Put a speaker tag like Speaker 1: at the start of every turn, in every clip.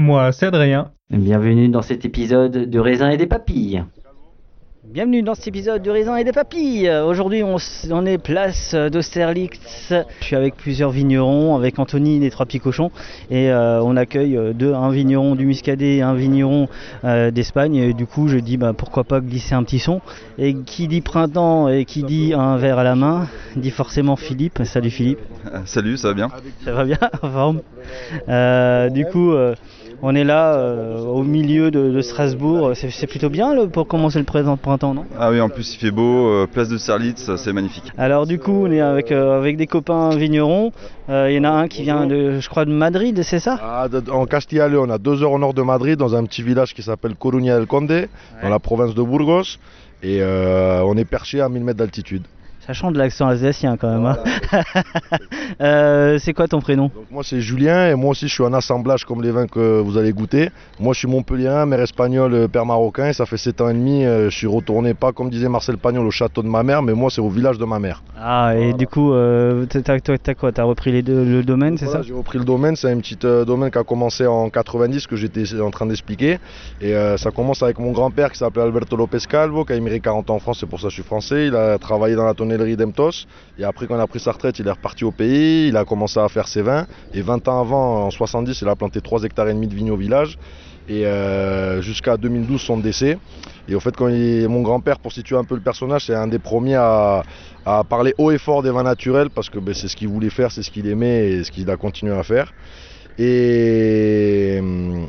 Speaker 1: Moi, c'est Adrien.
Speaker 2: bienvenue dans cet épisode de raisin et des papilles. Bienvenue dans cet épisode du raisin et des papilles. Aujourd'hui, on, est place d'Austerlitz. Je suis avec plusieurs vignerons, avec Anthony des Trois Petits Cochons, et euh, on accueille euh, deux, un vigneron du Muscadet et un vigneron euh, d'Espagne. Et du coup, je dis bah, pourquoi pas glisser un petit son. Et qui dit printemps et qui dit un verre à la main, dit forcément Philippe. Salut Philippe.
Speaker 3: Salut, ça va bien
Speaker 2: Ça va bien en forme Euh, Du coup, euh, on est là euh, au milieu de, de Strasbourg. C'est c'est plutôt bien le- pour commencer le présent printemps, non?
Speaker 3: Ah oui, en plus il fait beau, euh, place de Serlitz, c'est magnifique.
Speaker 2: Alors du coup, on est avec, euh, avec des copains vignerons. Euh, Il y en a un qui vient de, je crois, de Madrid, c'est ça?
Speaker 4: Ah, de- en Castilla et León, à deux heures au nord de Madrid, dans un petit village qui s'appelle Coruña del Conde, dans la province de Burgos. Et euh, on est perché à 1000 mètres d'altitude.
Speaker 2: Ça chante de l'accent alsacien quand même. hein. Euh, c'est quoi ton prénom?
Speaker 4: Donc moi c'est Julien et moi aussi je suis un assemblage comme les vins que vous allez goûter. Moi je suis montpellierien, mère espagnole, euh, père marocain. Et ça fait 7 ans et demi, euh, je suis retourné pas comme disait Marcel Pagnol au château de ma mère, mais moi c'est au village de ma mère.
Speaker 2: Ah, et du coup, euh, t'as quoi? T'as repris les deux, le domaine, c'est
Speaker 4: Voilà,
Speaker 2: ça?
Speaker 4: J'ai repris le domaine, c'est un petit euh, domaine qui a commencé en 90 que j'étais en train d'expliquer. Et ça commence avec mon grand-père qui s'appelait Alberto Lopez Calvo, qui a émigré 40 ans en France, c'est pour ça que je suis français. Il a travaillé dans la Et après, il a pris sa retraite, il est reparti au pays. Il a commencé à faire ses vins. Et 20 ans avant, en 70, il a planté 3 hectares et demi de vignes au village. Et euh, jusqu'à 2012, son décès. Et au fait, quand mon grand-père, pour situer un peu le personnage, c'est un des premiers à, à parler haut et fort des vins naturels parce que ben, c'est ce qu'il voulait faire, c'est ce qu'il aimait et ce qu'il a continué à faire. Et,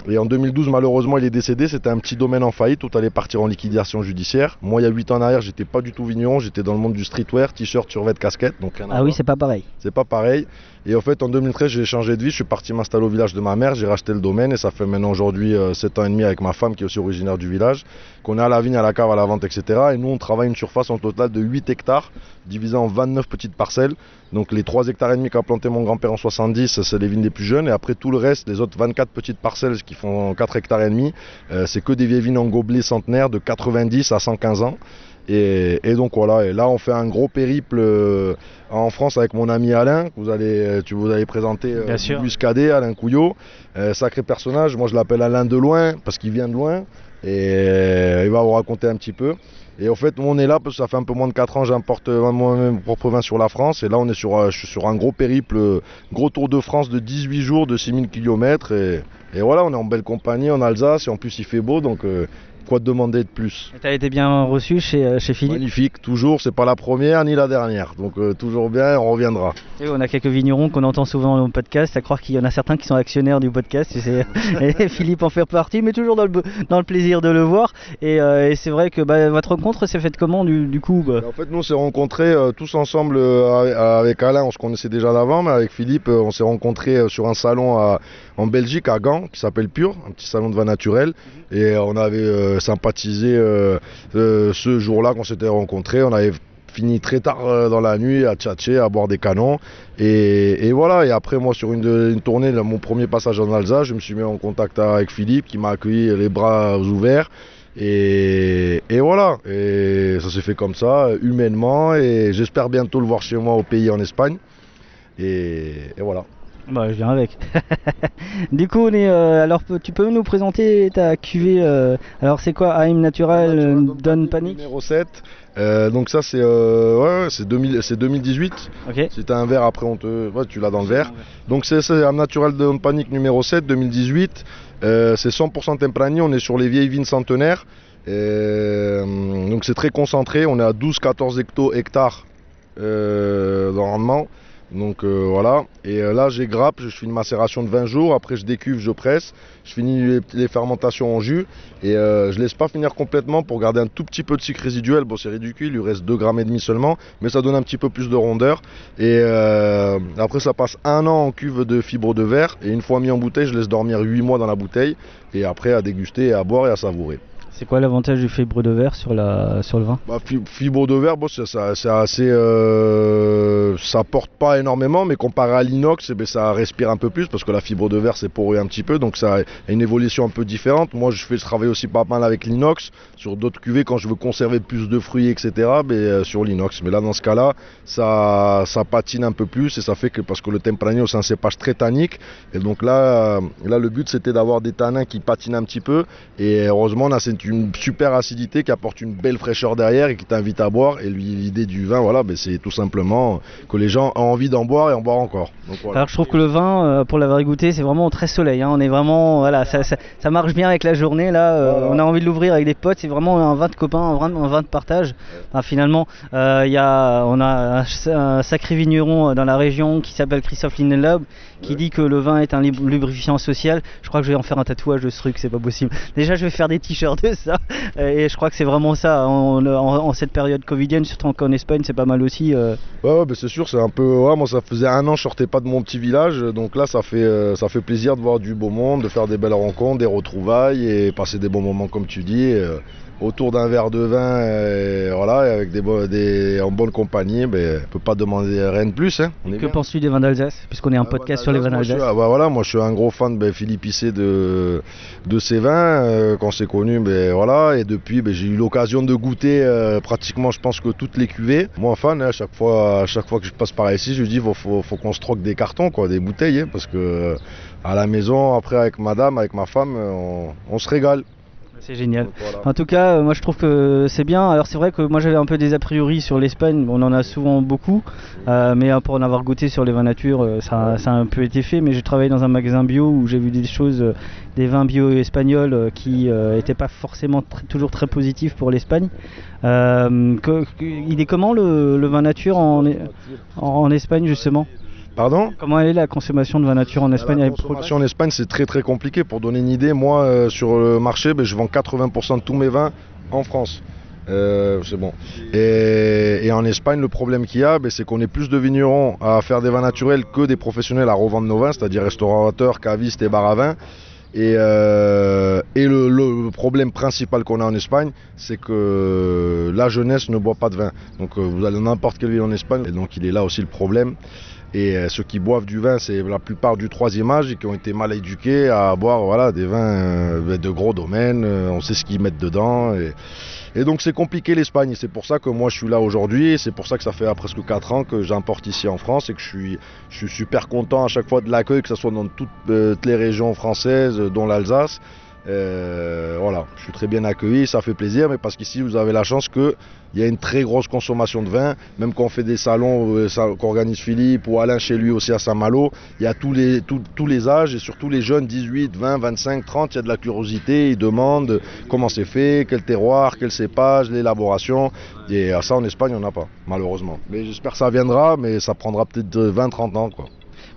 Speaker 4: et en 2012, malheureusement, il est décédé. C'était un petit domaine en faillite. Tout allait partir en liquidation judiciaire. Moi, il y a 8 ans en arrière, j'étais pas du tout vigneron. J'étais dans le monde du streetwear, t-shirt, survêt, casquette. Donc rien à
Speaker 2: Ah oui, c'est pas pareil.
Speaker 4: C'est pas pareil. Et en fait, en 2013, j'ai changé de vie. Je suis parti m'installer au village de ma mère. J'ai racheté le domaine et ça fait maintenant aujourd'hui 7 ans et demi avec ma femme qui est aussi originaire du village. Qu'on est à la vigne, à la cave, à la vente, etc. Et nous, on travaille une surface en total de 8 hectares, divisée en 29 petites parcelles. Donc les 3 hectares et demi qu'a planté mon grand-père en 70, c'est les vignes les plus jeunes. Et après tout le reste, les autres 24 petites parcelles qui font 4 hectares et demi, euh, c'est que des vieilles vignes en gobelet centenaires de 90 à 115 ans. Et, et donc voilà, et là on fait un gros périple euh, en France avec mon ami Alain, que vous allez, euh, tu vous allez présenter du Muscadet, Alain Couillot, Euh, sacré personnage, moi je l'appelle Alain de loin parce qu'il vient de loin et euh, il va vous raconter un petit peu. Et en fait, on est là parce que ça fait un peu moins de 4 ans, j'importe euh, moi-même mon propre vin sur la France. Et là, on est sur, euh, un gros périple, gros tour de France de 18 jours, de 6000 km. Et, et voilà, on est en belle compagnie en Alsace. Et en plus, il fait beau. Donc, quoi demander de plus
Speaker 2: Tu as été bien reçu chez, euh, chez Philippe
Speaker 4: Magnifique, toujours, c'est pas la première ni la dernière. Donc euh, toujours bien, on reviendra.
Speaker 2: Et on a quelques vignerons qu'on entend souvent au podcast, à croire qu'il y en a certains qui sont actionnaires du podcast. tu sais. et Philippe en fait partie, mais toujours dans le, dans le plaisir de le voir. Et, euh, et c'est vrai que bah, votre rencontre s'est faite comment du, du coup bah?
Speaker 4: En fait, nous on s'est rencontrés euh, tous ensemble avec Alain, on se connaissait déjà d'avant, mais avec Philippe, on s'est rencontrés sur un salon à- en Belgique, à Gand, qui s'appelle Pure, un petit salon de vin naturel. Et on avait euh, sympathisé euh, euh, ce jour-là qu'on s'était rencontrés. On avait fini très tard euh, dans la nuit à tchatcher, à boire des canons. Et, et voilà, et après moi sur une, tournée, mon premier passage en Alsace, je me suis mis en contact avec Philippe qui m'a accueilli les bras ouverts. Et, et voilà, et ça s'est fait comme ça, humainement, et j'espère bientôt le voir chez moi au pays en Espagne. Et, et voilà.
Speaker 2: Bah, je viens avec. du coup, on est, euh, alors tu peux nous présenter ta cuvée euh, Alors, c'est quoi AIM Natural euh, Don Panic
Speaker 4: Numéro 7. Euh, donc ça c'est euh, ouais, c'est 2000 c'est 2018.
Speaker 2: Ok.
Speaker 4: Si t'as un verre après on te ouais, tu l'as dans le verre. Donc c'est un natural de Panic numéro 7 2018. Euh, c'est 100% Temprani, on est sur les vieilles vignes centenaires. Donc c'est très concentré, on est à 12-14 hecto- hectares de rendement. Donc euh, voilà, et euh, là j'ai grappe, je fais une macération de 20 jours, après je décuve, je presse, je finis les, fermentations en jus. Et euh, je laisse pas finir complètement pour garder un tout petit peu de sucre résiduel. Bon c'est ridicule, il lui reste 2 grammes et demi seulement, mais ça donne un petit peu plus de rondeur. Et euh, après ça passe un an en cuve de fibre de verre. Et une fois mis en bouteille, je laisse dormir 8 mois dans la bouteille. Et après à déguster, à boire et à savourer.
Speaker 2: C'est quoi l'avantage du fibre de verre sur, le vin?
Speaker 4: Bah, fi- fibre de verre, bon, c'est assez, euh, ça porte pas énormément, mais comparé à l'inox, eh ben, ça respire un peu plus parce que la fibre de verre c'est poreux un petit peu, donc ça a une évolution un peu différente. Moi, je fais je travaille aussi pas mal avec l'inox sur d'autres cuvées quand je veux conserver plus de fruits, etc. Mais euh, sur l'inox. Mais là, dans ce cas-là, ça, patine un peu plus et ça fait que parce que le Tempranillo c'est un cépage très tannique, et donc là, le but c'était d'avoir des tanins qui patinent un petit peu. Et heureusement, là, c'est une super acidité qui apporte une belle fraîcheur derrière et qui t'invite à boire. Et l'idée du vin, voilà, ben, c'est tout simplement que les gens ont envie d'en boire et en boire encore. Donc, voilà.
Speaker 2: Alors je trouve que le vin, euh, pour l'avoir goûté, c'est vraiment très soleil. hein. On est vraiment, voilà, ça, ça- ça marche bien avec la journée. Là, euh,
Speaker 4: Voilà.
Speaker 2: on a envie de l'ouvrir avec des potes. C'est vraiment un vin de copains, un vin, un vin de partage. Enfin, finalement, euh, il y a, on a un, un sacré vigneron euh, dans la région qui s'appelle Christophe Lindenlaub, qui dit que le vin est un lubrifiant social. Je crois que je vais en faire un tatouage de ce truc, c'est pas possible. Déjà, je vais faire des t-shirts Euh, Et je crois que c'est vraiment ça. En, cette période covidienne, surtout qu'en Espagne, c'est pas mal aussi. euh,
Speaker 4: Ouais, ouais, ben, c'est sûr, c'est un peu. Ouais, moi, ça faisait un an que je sortais pas de mon petit village, donc là, ça fait, euh, ça fait plaisir de voir du beau monde, de faire des belles rencontres, des retrouvailles et passer des bons moments, comme tu dis, autour d'un verre de vin, et, voilà, et avec des, en bonne compagnie. Ben, on peut pas demander rien de plus. Hein. On est
Speaker 2: que penses-tu des vins d'Alsace? Puisqu'on est un podcast sur les vins d'Alsace.
Speaker 4: ah, bah, voilà, moi je suis un gros fan de ben, Philippe Issé de, de ses vins. euh, quand c'est connu, ben, voilà, et depuis ben, j'ai eu l'occasion de goûter euh, pratiquement, je pense que toutes les cuvées. Moi, fan, hein, à chaque fois, à chaque fois que je passe par ici, je lui dis faut, faut, faut qu'on se troque des cartons, quoi, des bouteilles, hein, parce que euh, à la maison, après avec madame, avec ma femme, euh, on, on se régale.
Speaker 2: C'est génial.
Speaker 4: Donc, voilà.
Speaker 2: En tout cas, euh, moi je trouve que c'est bien. Alors c'est vrai que moi j'avais un peu des a priori sur l'Espagne, on en a souvent beaucoup, euh, mais euh, pour en avoir goûté sur les vins nature, euh, ça, ça a un peu été fait. Mais j'ai travaillé dans un magasin bio où j'ai vu des choses, des vins bio espagnols qui n'étaient pas forcément tr- toujours très positifs pour l'Espagne. Il est comment le, le vin nature en, en, en Espagne justement?
Speaker 4: Pardon
Speaker 2: Comment est la consommation de vin nature en Espagne
Speaker 4: La consommation en Espagne, c'est très très compliqué. Pour donner une idée, moi, euh, sur le marché, ben, je vends 80% de tous mes vins en France. Euh, c'est bon. Et, et en Espagne, le problème qu'il y a, ben, c'est qu'on est plus de vignerons à faire des vins naturels que des professionnels à revendre nos vins, c'est-à-dire restaurateurs, cavistes et bar à vin. Et, euh, le, problème principal qu'on a en Espagne, c'est que la jeunesse ne boit pas de vin. Donc euh, vous allez n'importe quelle ville en Espagne, et donc il est là aussi le problème. Et euh, ceux qui boivent du vin, c'est la plupart du troisième âge et qui ont été mal éduqués à boire voilà, des vins de gros domaines. on sait ce qu'ils mettent dedans. Et donc c'est compliqué l'Espagne. C'est pour ça que moi je suis là aujourd'hui. C'est pour ça que ça fait euh, presque 4 ans que j'importe ici en France et que je suis, super content à chaque fois de l'accueil, que ce soit dans toutes, euh, les régions françaises, dont l'Alsace. Euh, voilà, je suis très bien accueilli, ça fait plaisir, mais parce qu'ici vous avez la chance qu'il y a une très grosse consommation de vin, même quand on fait des salons euh, qu'organise Philippe ou Alain chez lui aussi à Saint-Malo, il y a tous les, âges et surtout les jeunes 18, 20, 25, 30, il y a de la curiosité, ils demandent comment c'est fait, quel terroir, quel cépage, l'élaboration, et à ça en Espagne on n'a pas, malheureusement. Mais j'espère que ça viendra, mais ça prendra peut-être 20-30 ans quoi.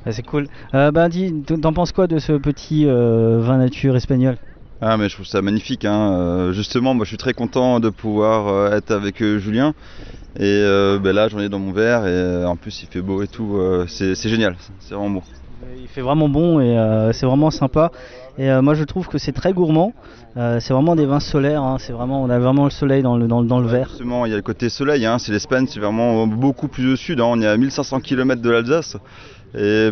Speaker 2: Ouais, c'est cool. Euh, ben t'en penses quoi de ce petit euh, vin nature espagnol?
Speaker 3: Ah mais je trouve ça magnifique. hein. Euh, justement, moi je suis très content de pouvoir euh, être avec euh, Julien. Et euh, ben là j'en ai dans mon verre et en plus il fait beau et tout. c'est génial, c'est vraiment beau.
Speaker 2: Il fait vraiment bon et euh, c'est vraiment sympa. Et euh, moi je trouve que c'est très gourmand. Euh, c'est vraiment des vins solaires. hein. C'est vraiment, on a vraiment le soleil dans le, dans, dans le verre.
Speaker 3: Justement, il y a le côté soleil, hein. c'est l'Espagne, c'est vraiment beaucoup plus au sud. hein. On est à 1500 km de l'Alsace.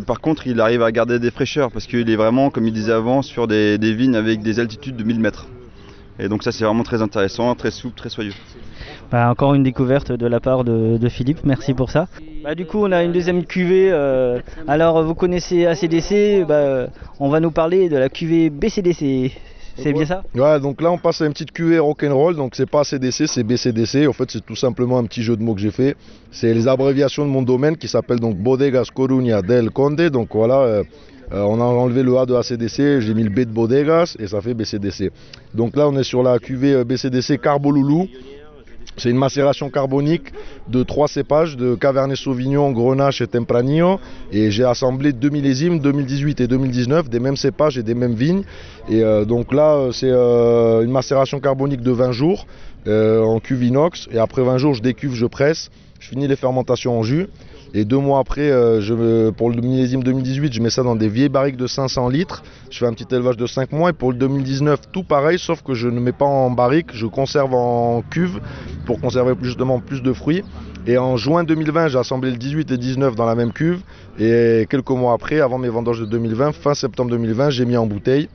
Speaker 3: Par contre, il arrive à garder des fraîcheurs parce qu'il est vraiment, comme il disait avant, sur des, vignes avec des altitudes de 1000 mètres. Et donc ça c'est vraiment très intéressant, très souple, très soyeux.
Speaker 2: Bah, encore une découverte de la part de, de Philippe, merci pour ça. Bah, du coup, on a une deuxième cuvée. euh, alors, vous connaissez ACDC, bah, on va nous parler de la cuvée BCDC. C'est bien ça
Speaker 4: Ouais, donc là on passe à une petite cuvée rock'n'roll, donc c'est pas CDC, c'est BCDC. En fait, c'est tout simplement un petit jeu de mots que j'ai fait. C'est les abréviations de mon domaine qui s'appelle donc Bodegas Coruña del Conde. Donc voilà, euh, euh, on a enlevé le A de ACDC, j'ai mis le B de Bodegas et ça fait BCDC. Donc là on est sur la cuvée euh, BCDC Carboloulou. C'est une macération carbonique de trois cépages de Cabernet Sauvignon, Grenache et Tempranillo. Et j'ai assemblé deux millésimes, 2018 et 2019, des mêmes cépages et des mêmes vignes. Et euh, donc là, euh, c'est euh, une macération carbonique de 20 jours euh, en cuve inox. Et après 20 jours, je décuve, je presse. Je finis les fermentations en jus. Et deux mois après, euh, pour le millésime 2018, je mets ça dans des vieilles barriques de 500 litres. Je fais un petit élevage de 5 mois. Et pour le 2019, tout pareil, sauf que je ne mets pas en barrique, je conserve en cuve pour conserver justement plus de fruits. Et en juin 2020, j'ai assemblé le 18 et 19 dans la même cuve. Et quelques mois après, avant mes vendanges de 2020, fin septembre 2020, j'ai mis en bouteille.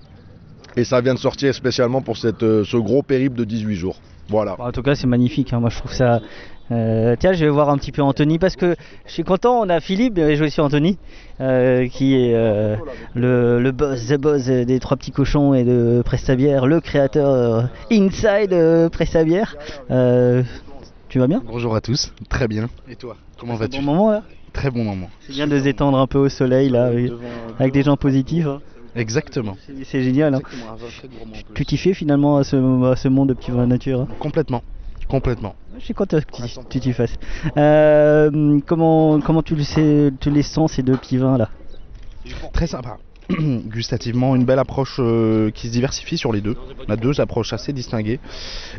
Speaker 4: Et ça vient de sortir spécialement pour euh, ce gros périple de 18 jours. Voilà.
Speaker 2: En tout cas, c'est magnifique. hein. Moi, je trouve ça. Euh, tiens, je vais voir un petit peu Anthony parce que je suis content. On a Philippe et j'ai aussi Anthony euh, qui est euh, le, le boss, the boss des trois petits cochons et de Prestabière, le créateur euh, inside euh, Prestabière. Euh, tu vas bien?
Speaker 5: Bonjour à tous, très bien. Et toi, comment
Speaker 2: C'est un
Speaker 5: vas-tu?
Speaker 2: Bon moment là.
Speaker 5: Très bon moment.
Speaker 2: C'est bien de se détendre un peu au soleil là, avec, avec des gens positifs. hein.
Speaker 5: Exactement.
Speaker 2: C'est- génial. hein.
Speaker 5: Vin.
Speaker 2: Tu t'y fais finalement à ce, à ce monde de petits vins nature. hein.
Speaker 5: Complètement, complètement.
Speaker 2: Je suis content que tu- tu t'y fasses. Euh, comment, comment tu, le sais, tu les sens ces deux petits vins là?
Speaker 5: Très sympa. Gustativement, une belle approche euh, qui se diversifie sur les deux. On a deux approches assez distinguées.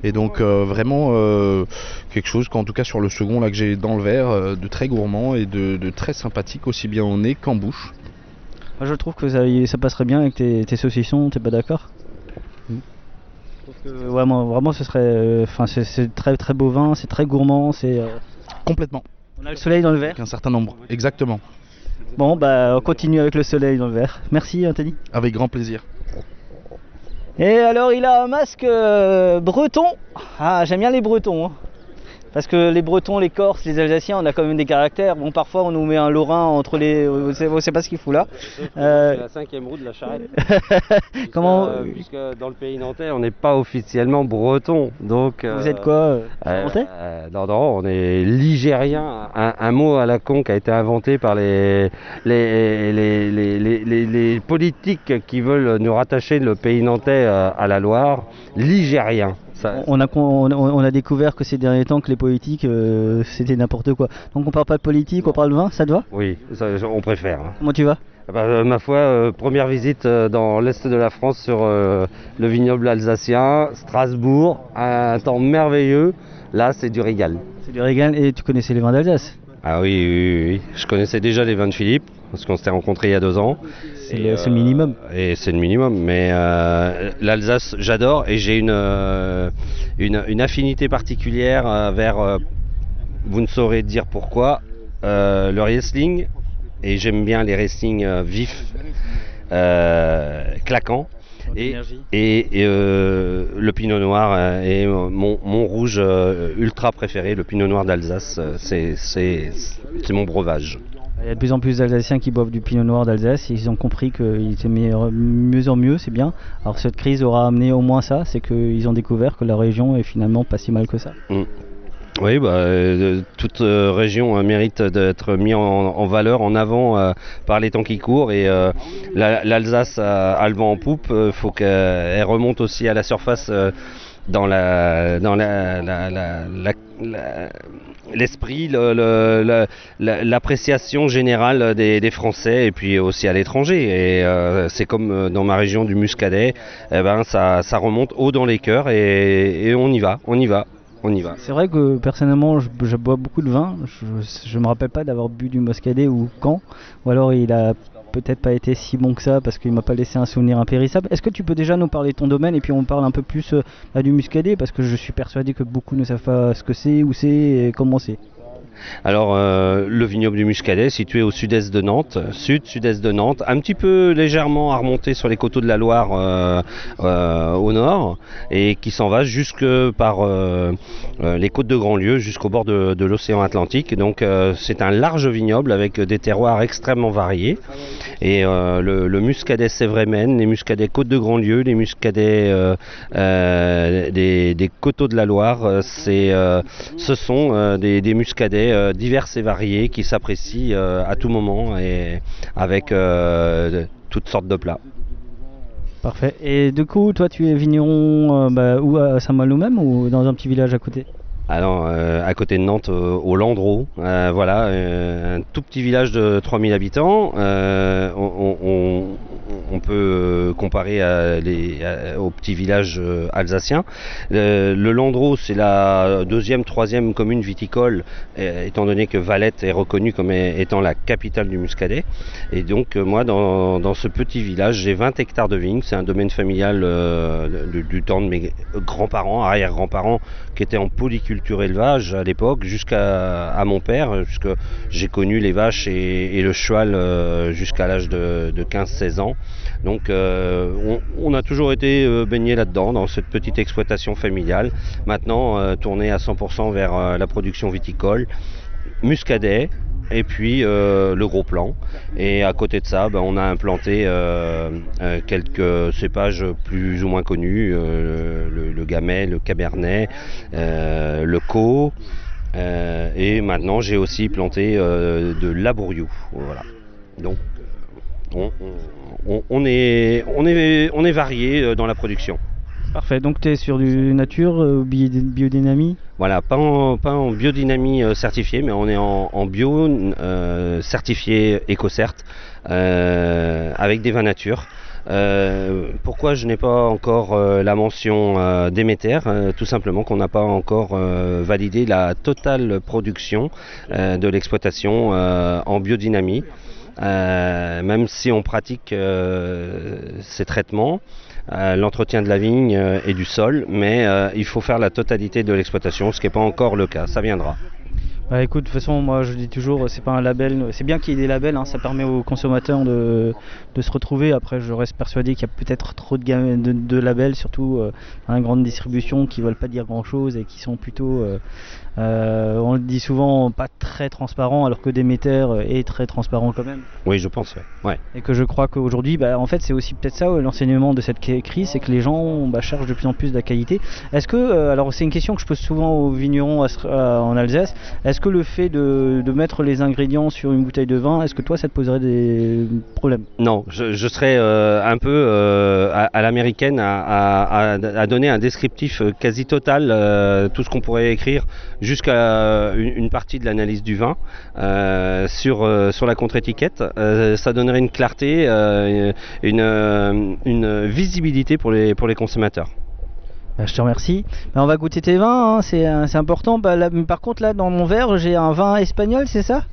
Speaker 5: Et donc euh, vraiment euh, quelque chose qu'en tout cas sur le second là que j'ai dans le verre, euh, de très gourmand et de, de très sympathique aussi bien au nez qu'en bouche.
Speaker 2: Moi je trouve que ça, passerait bien avec tes, tes saucissons, t'es pas d'accord trouve que vraiment, vraiment ce serait. euh, Enfin, c'est- c'est très très beau vin, c'est très gourmand, c'est. euh,
Speaker 5: Complètement.
Speaker 2: On a le soleil dans le verre.
Speaker 5: Avec un certain nombre. Exactement.
Speaker 2: Bon, bah on continue avec le soleil dans le verre. Merci Anthony.
Speaker 5: Avec grand plaisir.
Speaker 2: Et alors il a un masque euh, breton. Ah j'aime bien les bretons. hein. Parce que les bretons, les corses, les alsaciens, on a quand même des caractères. Bon parfois on nous met un lorrain entre les... On on sait pas ce qu'il fout là. Euh,
Speaker 1: C'est la cinquième roue de la charrette.
Speaker 2: Comment
Speaker 1: Euh, puisque dans le pays nantais, on n'est pas officiellement breton. Donc,
Speaker 2: Vous êtes quoi euh,
Speaker 1: euh,
Speaker 2: nantais
Speaker 1: euh, Non, non, on est ligérien. Un, un mot à la con qui a été inventé par les, les, les, les, politiques qui veulent nous rattacher le pays nantais euh, à la Loire. Ligérien. Ça-
Speaker 2: on a, con- on, a, on a découvert que ces derniers temps que les politiques euh, c'était n'importe quoi. Donc on parle pas de politique, on parle de vin, ça te va?
Speaker 1: Oui, ça, on préfère. hein.
Speaker 2: Comment tu vas?
Speaker 1: Ah bah, euh, ma foi, euh, première visite euh, dans l'est de la France sur euh, le vignoble alsacien, Strasbourg, un temps merveilleux. Là, c'est du régal.
Speaker 2: C'est du régal et tu connaissais les vins d'Alsace?
Speaker 1: Ah oui, oui, oui, oui. Je connaissais déjà les vins de Philippe, parce qu'on s'était rencontrés il y a deux ans.
Speaker 2: C'est le, le minimum.
Speaker 1: Et c'est le minimum. Mais euh, l'Alsace, j'adore et j'ai une, euh, une, une affinité particulière euh, vers, euh, vous ne saurez dire pourquoi, euh, le Riesling. Et j'aime bien les Riesling euh, vifs, euh, claquants. Et, et, et, euh, le pinot noir euh, est euh, mon, mon rouge euh, ultra préféré, le pinot noir d'Alsace. euh, c'est mon breuvage.
Speaker 2: Il y a de plus en plus d'Alsaciens qui boivent du pinot noir d'Alsace. Ils ont compris qu'il était mieux en mieux, c'est bien. Alors cette crise aura amené au moins ça, c'est qu'ils ont découvert que la région est finalement pas si mal que ça.
Speaker 1: Mm. Oui, bah, euh, toute euh, région euh, mérite d'être mise en, valeur, en avant euh, par les temps qui courent. Et euh, la- l'Alsace a, le vent en poupe. Il faut qu'elle remonte aussi à la surface dans la dans la, l'esprit, le- le- le- la- l'appréciation générale des, Français et puis aussi à l'étranger. Et euh, c'est comme euh, dans ma région du Muscadet, eh ben ça, ça remonte haut dans les cœurs et, et on y va, on y va, on y va.
Speaker 2: C'est vrai que personnellement, je, bois beaucoup de vin. Je, je me rappelle pas d'avoir bu du Moscadet ou quand, ou alors il a peut-être pas été si bon que ça parce qu'il m'a pas laissé un souvenir impérissable. Est-ce que tu peux déjà nous parler de ton domaine et puis on parle un peu plus euh, bah, du Muscadet parce que je suis persuadé que beaucoup ne savent pas ce que c'est, où c'est et comment c'est?
Speaker 1: Alors, euh, le vignoble du Muscadet, situé au sud-est de Nantes, sud, sud-est de Nantes, un petit peu légèrement à remonter sur les coteaux de la Loire euh, euh, au nord, et qui s'en va jusque par les côtes de Grandlieu, jusqu'au bord de, l'océan Atlantique. Donc, c'est un large vignoble avec des terroirs extrêmement variés. Et le, Muscadet Sévrémen, les Muscadets Côtes de Grandlieu, les Muscadets des, coteaux de la Loire, ce sont des muscadets euh, divers et variés qui s'apprécient euh, à tout moment et avec euh, toutes sortes de plats.
Speaker 2: Parfait. Et du coup, toi, tu es vigneron euh, bah, où à Saint-Malo même ou dans un petit village à côté?
Speaker 1: Alors, euh, à côté de Nantes, euh, au Landreau, voilà, un tout petit village de 3000 habitants. On, on- on peut euh, comparer à les- à- au petit village euh. Le, Landreau, c'est la deuxième, troisième commune viticole, euh, étant donné que Valette est reconnue comme étant la capitale du Muscadet. Et donc, euh, moi, dans, ce petit village, j'ai 20 hectares de vignes. C'est un domaine familial euh, du temps de mes grands-parents, arrière-grands-parents, qui étaient en polyculture élevage à l'époque, jusqu'à mon père, puisque j'ai connu les vaches et, le cheval euh, jusqu'à l'âge de, de 15-16 ans. Donc euh, on, a toujours été euh, baigné là-dedans, dans cette petite exploitation familiale. Maintenant, euh, tourné à 100% vers la production viticole, muscadet, et puis euh, le gros plan. Et à côté de ça, ben, on a implanté euh, euh, quelques cépages plus ou moins connus, le, le gamay, le cabernet, le co. et maintenant, j'ai aussi planté de labouriou. Voilà. Donc, on, est, on est, on est varié dans la production.
Speaker 2: Parfait. Donc tu es sur du nature, euh, bi- biodynamie
Speaker 1: Voilà, pas en, pas biodynamie euh, certifiée, mais on est en, bio euh, certifié EcoCert euh, avec des vins nature. Pourquoi je n'ai pas encore la mention Déméter Tout simplement qu'on n'a pas encore validé la totale production de l'exploitation en biodynamie. Même si on pratique ces traitements, euh, l'entretien de la vigne euh, et du sol, mais euh, il faut faire la totalité de l'exploitation, ce qui n'est pas encore le cas, ça viendra.
Speaker 2: Bah écoute, de toute façon, moi je dis toujours, c'est pas un label, c'est bien qu'il y ait des labels, hein, ça permet aux consommateurs de, se retrouver. Après, je reste persuadé qu'il y a peut-être trop de, de, labels, surtout dans la grande distribution, qui veulent pas dire grand chose et qui sont plutôt, euh, euh, on le dit souvent, pas très transparents, alors que Demeter euh, est très transparent quand même.
Speaker 1: Oui, je pense, ouais. ouais.
Speaker 2: Et que je crois qu'aujourd'hui, bah, en fait, c'est aussi peut-être ça euh, l'enseignement de cette crise, c'est que les gens bah, cherchent de plus en plus de la qualité. Est-ce que, euh, alors c'est une question que je pose souvent aux vignerons à- à- en Alsace, est-ce que le fait de, de mettre les ingrédients sur une bouteille de vin, est-ce que toi ça te poserait des problèmes?
Speaker 1: Non, je, je serais euh, un peu euh, à, à l'américaine à, donner un descriptif euh, quasi total, euh, tout ce qu'on pourrait écrire jusqu'à une, une partie de l'analyse du vin euh, sur, euh, sur la contre-étiquette. Euh, ça donnerait une clarté, euh, une, euh, visibilité pour les, pour les consommateurs.
Speaker 2: Bah, je te remercie. Bah, on va goûter tes vins, hein, c'est euh, important. Bah, par contre, là, dans mon verre, j'ai un vin espagnol, c'est ça?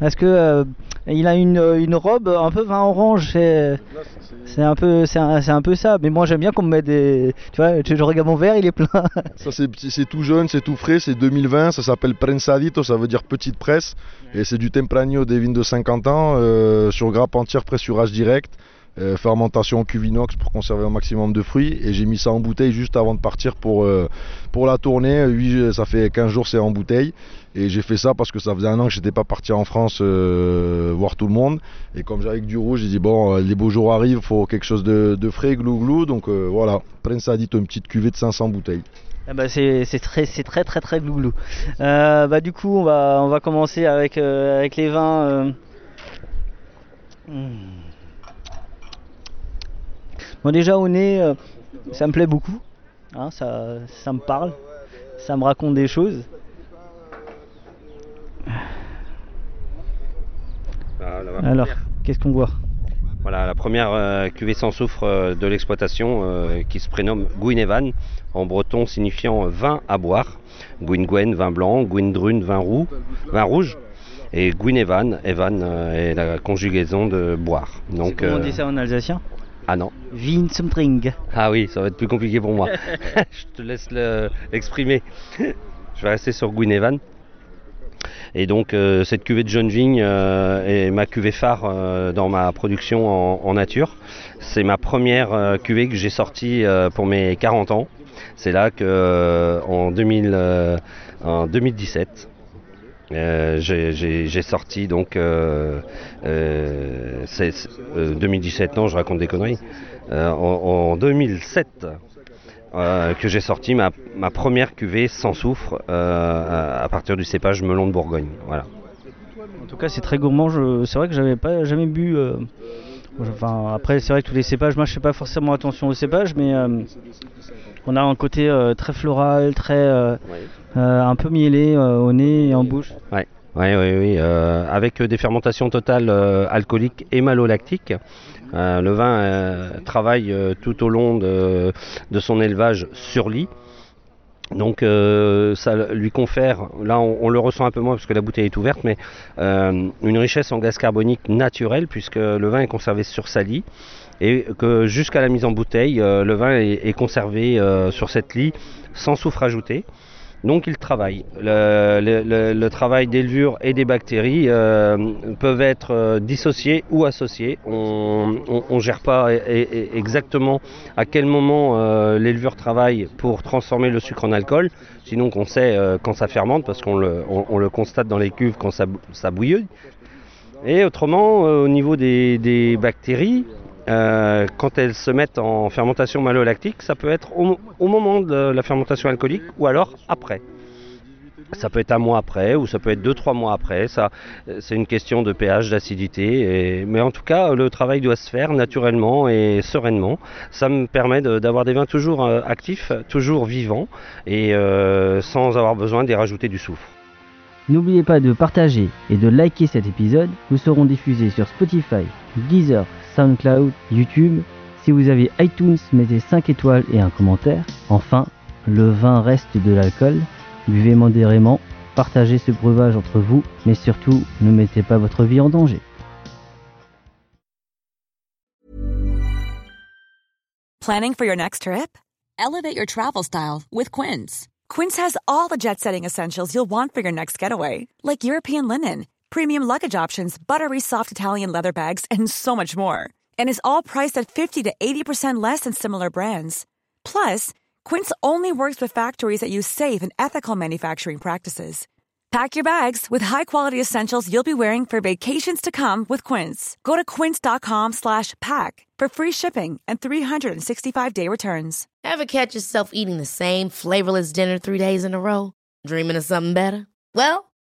Speaker 2: Parce que euh, il a une, euh, une robe un peu vin orange. C'est un peu, c'est un, c'est un peu ça. Mais moi, j'aime bien qu'on me mette des. Tu vois, je je regarde mon verre, il est plein.
Speaker 4: Ça c'est tout jeune, c'est tout frais, c'est 2020, ça s'appelle Prensadito, ça veut dire petite presse. Et c'est du Tempranillo des vignes de 50 ans, euh, sur grappe entière, pressurage direct. Euh, fermentation cuvinox pour conserver un maximum de fruits. Et j'ai mis ça en bouteille juste avant de partir pour, euh, la tournée. Oui, ça fait 15 jours c'est en bouteille. Et j'ai fait ça parce que ça faisait un an que j'étais pas parti en France euh, voir tout le monde. Et comme j'avais du rouge, j'ai dit bon, les beaux jours arrivent, faut quelque chose de, frais, glou glou. Donc voilà, Prince a dit une petite cuvée de 500 bouteilles.
Speaker 2: Ah bah c'est très très très très glouglou. Euh, bah du coup on va on va commencer avec avec les vins. Hmm. Bon déjà au nez, euh, ça me plaît beaucoup. Hein, ça, ça me parle. Ça me raconte des choses.
Speaker 1: Ah,
Speaker 2: Alors, qu'est-ce qu'on voit
Speaker 1: Voilà, la première euh, cuvée sans soufre euh, de l'exploitation qui se prénomme Gouinevan, en breton signifiant vin à boire. Gouinguen, vin blanc, Gouindrun, vin roux, vin rouge. Et Gouinevan, Evan est la conjugaison de boire.
Speaker 2: Donc, comment on dit ça en alsacien?
Speaker 1: Ah non.
Speaker 2: Winsumtring.
Speaker 1: Ah oui, ça va être plus compliqué pour moi. je te laisse l'exprimer. je vais rester sur Guinevan. Et donc euh, cette cuvée de jaune vigne euh, est ma cuvée phare euh, dans ma production en, nature. C'est ma première cuvée que j'ai sortie pour mes 40 ans. C'est là que en, 2000, en 2017, euh, j'ai sorti donc euh, 2017 euh, non je raconte des conneries. Euh, en, 2007 que j'ai sorti ma, ma, première cuvée sans soufre à, partir du cépage melon de Bourgogne voilà.
Speaker 2: En tout cas c'est très gourmand c'est vrai que j'avais pas jamais bu enfin après c'est vrai que tous les cépages moi je fais pas forcément attention aux cépages mais on a un côté très floral très euh, un peu mielé euh, au nez et en bouche.
Speaker 1: Ouais. Oui, oui, oui. avec des fermentations totales euh, alcooliques et malolactiques. le vin travaille tout au long de, son élevage sur lit. Donc ça lui confère, là on, le ressent un peu moins parce que la bouteille est ouverte, mais une richesse en gaz carbonique naturel puisque le vin est conservé sur sa lit et que jusqu'à la mise en bouteille, le vin est, conservé sur cette lit sans soufre ajouté. Donc il travaille. Le, travail des levures et des bactéries euh, peuvent être euh, dissociés ou associés. On ne gère pas exactement à quel moment euh, les levures travaillent pour transformer le sucre en alcool. Sinon on sait quand ça fermente parce qu'on le, constate dans les cuves quand ça bouillonne. Et autrement, au niveau des bactéries, euh, quand elles se mettent en fermentation malolactique, ça peut être au, moment de la fermentation alcoolique ou alors après. Ça peut être un mois après ou ça peut être deux trois mois après. Ça, c'est une question de pH, d'acidité. Mais en tout cas, le travail doit se faire naturellement et sereinement. Ça me permet d'avoir des vins toujours euh, actifs, toujours vivants et euh, sans avoir besoin d'y rajouter du soufre.
Speaker 2: N'oubliez pas de partager et de liker cet épisode. Nous serons diffusés sur Spotify, Deezer, SoundCloud, YouTube. Si vous avez iTunes, mettez 5 étoiles et un commentaire. Enfin, le vin reste de l'alcool. Buvez modérément, partagez ce breuvage entre vous, mais surtout, ne mettez pas votre vie en danger.
Speaker 6: Planning for your next trip? Elevate your travel style with Quince. Quince has all the jet setting essentials you'll want for your next getaway, like European linen premium luggage options, buttery soft Italian leather bags, and so much more. And is all priced at 50 to 80% less than similar brands. Plus, Quince only works with factories that use safe and ethical manufacturing practices. Pack your bags with high-quality essentials you'll be wearing for vacations to come with Quince. Go to quince.com/pack for free shipping and 365-day returns.
Speaker 7: Ever catch yourself eating the same flavorless dinner 3 days in a row, dreaming of something better? Well,